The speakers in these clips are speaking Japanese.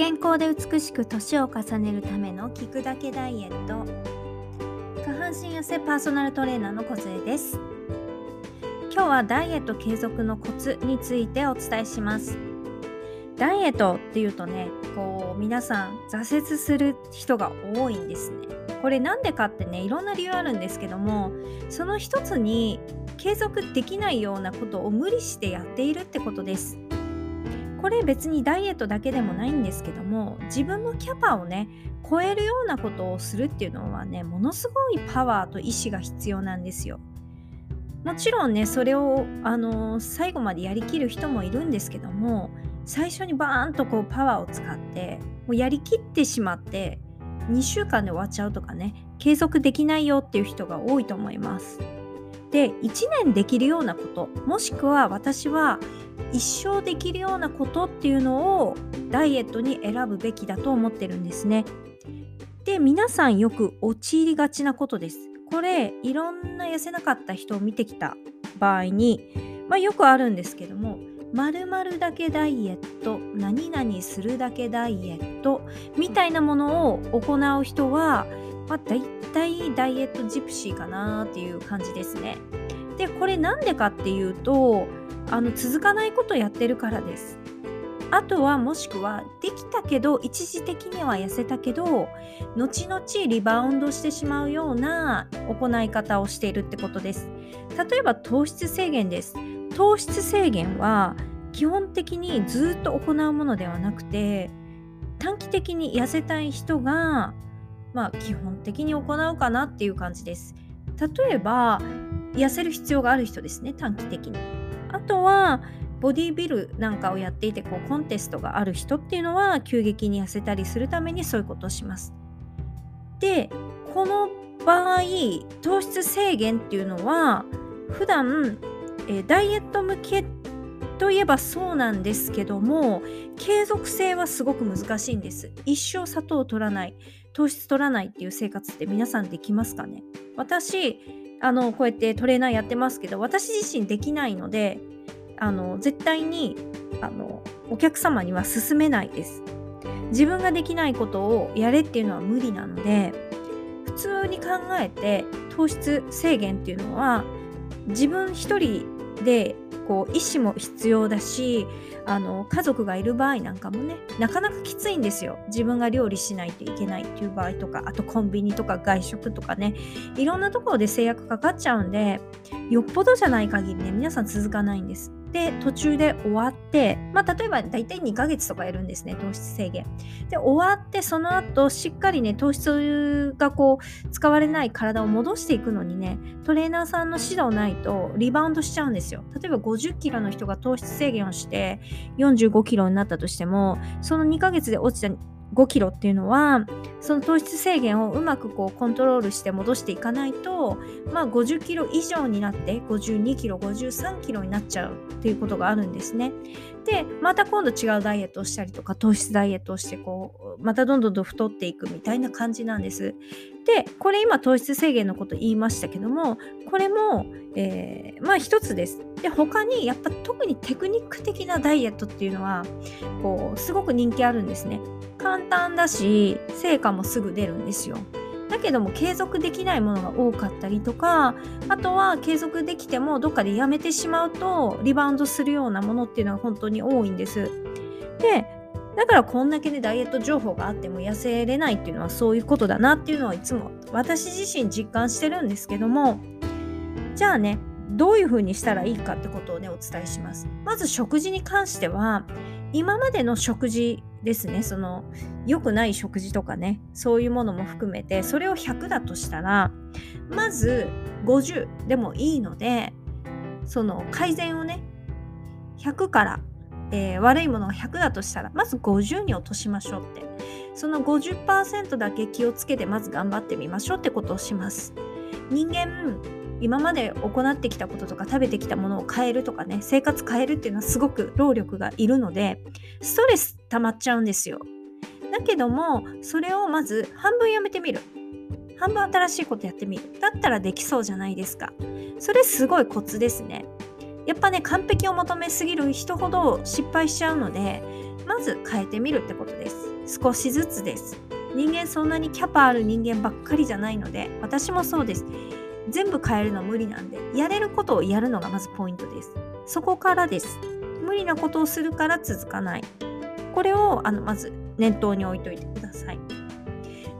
健康で美しく年を重ねるための聞くだけダイエット。下半身痩せパーソナルトレーナーの小杖です。今日はダイエット継続のコツについてお伝えします。ダイエットっていうとねこう皆さん挫折する人が多いんですね。これなんでかってねいろんな理由あるんですけどもその一つに継続できないようなことを無理してやっているってことです。これ別にダイエットだけでもないんですけども自分のキャパをね超えるようなことをするっていうのはねものすごいパワーと意志が必要なんですよ。もちろんねそれを、あのー、最後までやりきる人もいるんですけども最初にバーンとこうパワーを使ってもうやりきってしまって2週間で終わっちゃうとかね継続できないよっていう人が多いと思います。で1年できるようなこともしくは私は一生できるようなことっていうのをダイエットに選ぶべきだと思ってるんですね。で皆さんよく陥りがちなことです。これいろんな痩せなかった人を見てきた場合に、まあ、よくあるんですけども〇〇だけダイエット何々するだけダイエットみたいなものを行う人は、まあ、大体ダイエットジプシーかなっていう感じですね。でこれなんでかっていうとあの続かないことやってるからです。あとはもしくはできたけど一時的には痩せたけど後々リバウンドしてしまうような行い方をしているってことです。例えば糖質制限です。糖質制限は基本的にずっと行うものではなくて短期的に痩せたい人がまあ基本的に行うかなっていう感じです。例えば痩せる必要がある人ですね短期的に。あとはボディービルなんかをやっていてこうコンテストがある人っていうのは急激に痩せたりするためにそういうことをします。でこの場合糖質制限っていうのは普段、えダイエット向けといえばそうなんですけども継続性はすごく難しいんです一生砂糖を取らない糖質取らないっていう生活って皆さんできますかね？私あのこうやってトレーナーやってますけど私自身できないのであの絶対にあのお客様には勧めないです。自分ができないことをやれっていうのは無理なので普通に考えて糖質制限っていうのは自分一人でこう意思も必要だしあの家族がいる場合なんかもねなかなかきついんですよ。自分が料理しないといけないっていう場合とかあとコンビニとか外食とかねいろんなところで制約かかっちゃうんでよっぽどじゃない限りね皆さん続かないんです。で途中で終わって、まあ、例えば大体2ヶ月とかやるんですね糖質制限。で終わってその後しっかりね糖質がこう使われない体を戻していくのにねトレーナーさんの指導ないとリバウンドしちゃうんですよ。例えば50キロの人が糖質制限をして45キロになったとしてもその2ヶ月で落ちた5キロっていうのはその糖質制限をうまくこうコントロールして戻していかないと、まあ、50キロ以上になって52キロ53キロになっちゃうっていうことがあるんですね。でまた今度違うダイエットをしたりとか糖質ダイエットをしてこうまたどんどんどん太っていくみたいな感じなんです。でこれ今糖質制限のこと言いましたけどもこれも、えー、まあ一つです。で他にやっぱ特にテクニック的なダイエットっていうのはこうすごく人気あるんですね。簡単だし成果もすぐ出るんですよ。だけども継続できないものが多かったりとかあとは継続できてもどっかでやめてしまうとリバウンドするようなものっていうのは本当に多いんです。でだからこんだけでダイエット情報があっても痩せれないっていうのはそういうことだなっていうのはいつも私自身実感してるんですけどもじゃあねどういうふうにしたらいいかってことをねお伝えします。まず食事に関しては今までの食事ですね。その良くない食事とかね。そういうものも含めてそれを100だとしたらまず50でもいいのでその改善をね100から、えー、悪いものが100だとしたらまず50に落としましょうって。その50%だけ気をつけてまず頑張ってみましょうってことをします。人間今まで行ってきたこととか食べてきたものを変えるとかね生活変えるっていうのはすごく労力がいるのでストレス溜まっちゃうんですよ。だけどもそれをまず半分やめてみる。半分新しいことやってみる。だったらできそうじゃないですか。それすごいコツですね。やっぱね完璧を求めすぎる人ほど失敗しちゃうのでまず変えてみるってことです。少しずつです。人間そんなにキャパある人間ばっかりじゃないので私もそうです。全部変えるの無理なんでやれることをやるのがまずポイントです。そこからです。無理なことをするから続かない。これをあのまず念頭に置いといてください。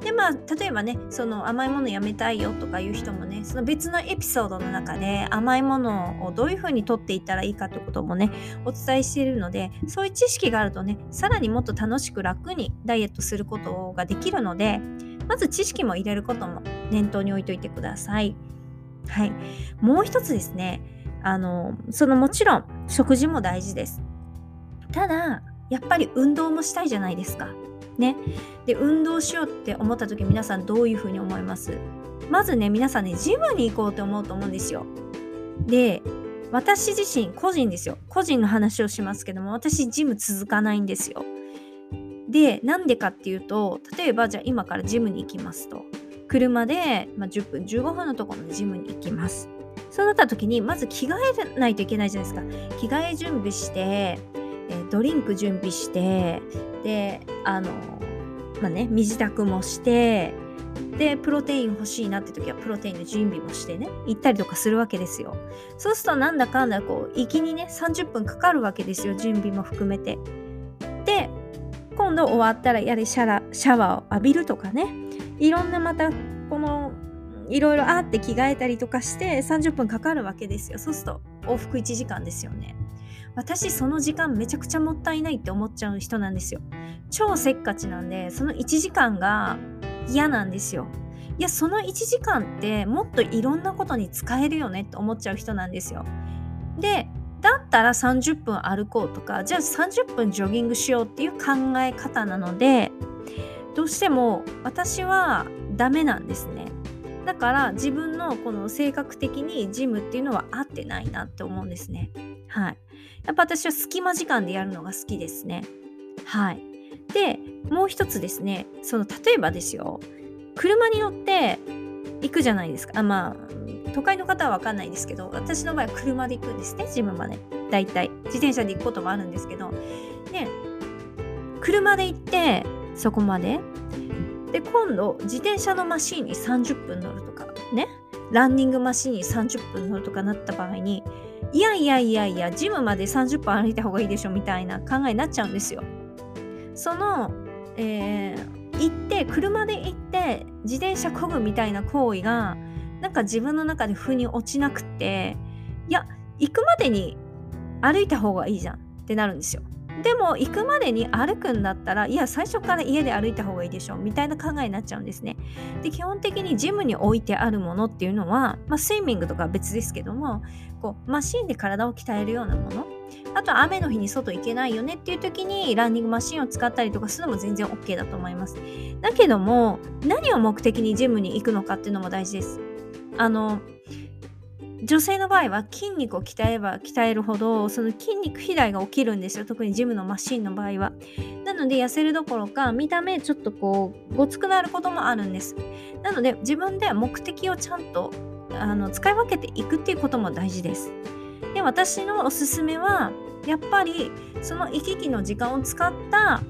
でまあ例えばねその甘いものやめたいよとかいう人もねその別のエピソードの中で甘いものをどういうふうにとっていったらいいかってこともねお伝えしているのでそういう知識があるとねさらにもっと楽しく楽にダイエットすることができるのでまず知識も入れることも念頭に置いといてください。はい。もう一つですね。あの、そのもちろん食事も大事です。ただ、やっぱり運動もしたいじゃないですか。ね。で、運動しようって思った時皆さんどういうふうに思います？まずね、皆さんね、ジムに行こうと思うと思うんですよ。で、私自身、個人ですよ。個人の話をしますけども、私、ジム続かないんですよ。で、なんでかっていうと、例えば、じゃあ今からジムに行きますと。車で、まあ、10分、15分のところのジムに行きます。そうなった時に、まず着替えないといけないじゃないですか。着替え準備して、え、ドリンク準備してであのまあね身支度もしてでプロテイン欲しいなって時はプロテインの準備もしてね行ったりとかするわけですよそうするとなんだかんだこう行きにね30分かかるわけですよ準備も含めて今度終わったらやれシャラシャワーを浴びるとかね。いろんなまたこのいろいろあって着替えたりとかして30分かかるわけですよ。そうすると往復1時間ですよね。私その時間めちゃくちゃもったいないって思っちゃう人なんですよ。超せっかちなんでその1時間が嫌なんですよ。いやその1時間ってもっといろんなことに使えるよねって思っちゃう人なんですよ。でだったら30分歩こうとかじゃあ30分ジョギングしようっていう考え方なのでどうしても私はダメなんですね。だから自分のこの性格的にジムっていうのは合ってないなって思うんですね。はい。やっぱ私は隙間時間でやるのが好きですね。はい。で、もう一つですね、その例えばですよ、車に乗って行くじゃないですか。あまあ、都会の方はわかんないですけど、私の場合は車で行くんですね、自分まで。大体。自転車で行くこともあるんですけど。で、車で行って、そこまで。で、今度、自転車のマシンに30分乗るとか、ね。ランニングマシンに30分乗るとかなった場合に、いやいやいやいや、ジムまで30分歩いた方がいいでしょみたいな考えになっちゃうんですよ。その、えー、行って、車で行って、自転車こぐみたいな行為が、なんか自分の中で腑に落ちなくて、いや、行くまでに歩いた方がいいじゃんってなるんですよ。でも行くまでに歩くんだったらいや最初から家で歩いた方がいいでしょみたいな考えになっちゃうんですね。で基本的にジムに置いてあるものっていうのは、まあ、スイミングとかは別ですけどもこうマシンで体を鍛えるようなものあと雨の日に外行けないよねっていう時にランニングマシンを使ったりとかするのも全然 OK だと思います。だけども何を目的にジムに行くのかっていうのも大事です。あの女性の場合は筋肉を鍛えれば鍛えるほどその筋肉肥大が起きるんですよ特にジムのマシンの場合はなので痩せるどころか見た目ちょっとこうごつくなることもあるんですなので自分で目的をちゃんとあの使い分けていくっていうことも大事ですで私のおすすめはやっぱりその行き来の時間を使った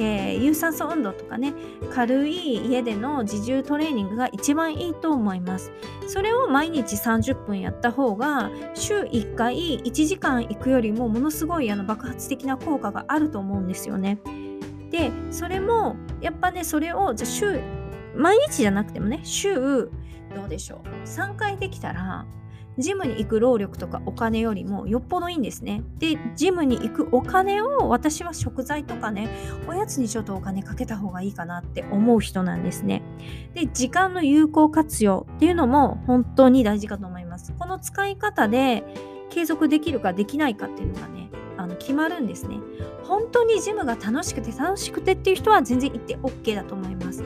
えー、有酸素運動とかね軽い家での自重トレーニングが一番いいと思います。それを毎日30分やった方が週1回1時間行くよりもものすごいあの爆発的な効果があると思うんですよね。でそれもやっぱねそれをじゃ週毎日じゃなくてもね週どうでしょう3回できたらジムに行く労力とかお金よりもよっぽどいいんですね。で、ジムに行くお金を私は食材とかね、おやつにちょっとお金かけた方がいいかなって思う人なんですね。で、時間の有効活用っていうのも本当に大事かと思います。この使い方で継続できるかできないかっていうのがね、あの決まるんですね。本当にジムが楽しくて楽しくてっていう人は全然行って OK だと思います。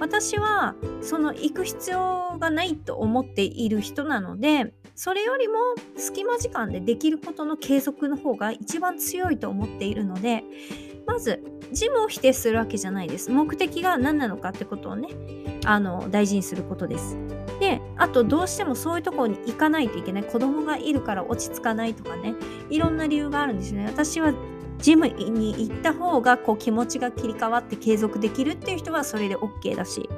私はその行く必要がないと思っている人なのでそれよりも隙間時間でできることの継続の方が一番強いと思っているのでまずジムを否定するわけじゃないです。目的が何なのかってことをねあの大事にすることです。であとどうしてもそういうところに行かないといけない。子供がいるから落ち着かないとかねいろんな理由があるんですね。私はジムに行った方がこう気持ちが切り替わって継続できるっていう人はそれで OK だし。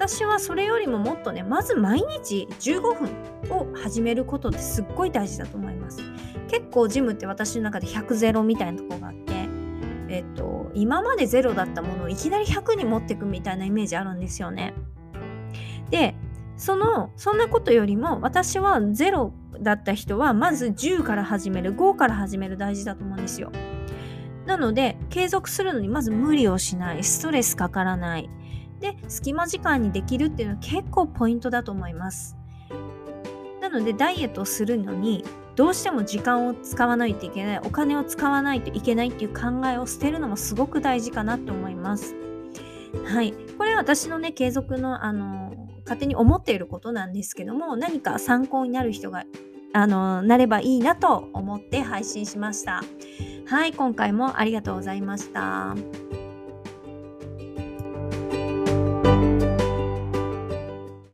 私はそれよりももっとねまず毎日15分を始めることってすっごい大事だと思います。結構ジムって私の中で100ゼロみたいなとこがあってえっと今までゼロだったものをいきなり100に持っていくみたいなイメージあるんですよね。でそのそんなことよりも私はゼロだった人はまず10から始める5から始める大事だと思うんですよ。なので継続するのにまず無理をしない。ストレスかからない。で隙間時間にできるっていうのは結構ポイントだと思います。なのでダイエットをするのにどうしても時間を使わないといけないお金を使わないといけないっていう考えを捨てるのもすごく大事かなって思います。はい。これは私のね継続のあの勝手に思っていることなんですけども何か参考になる人があのなればいいなと思って配信しましたはい今回もありがとうございました。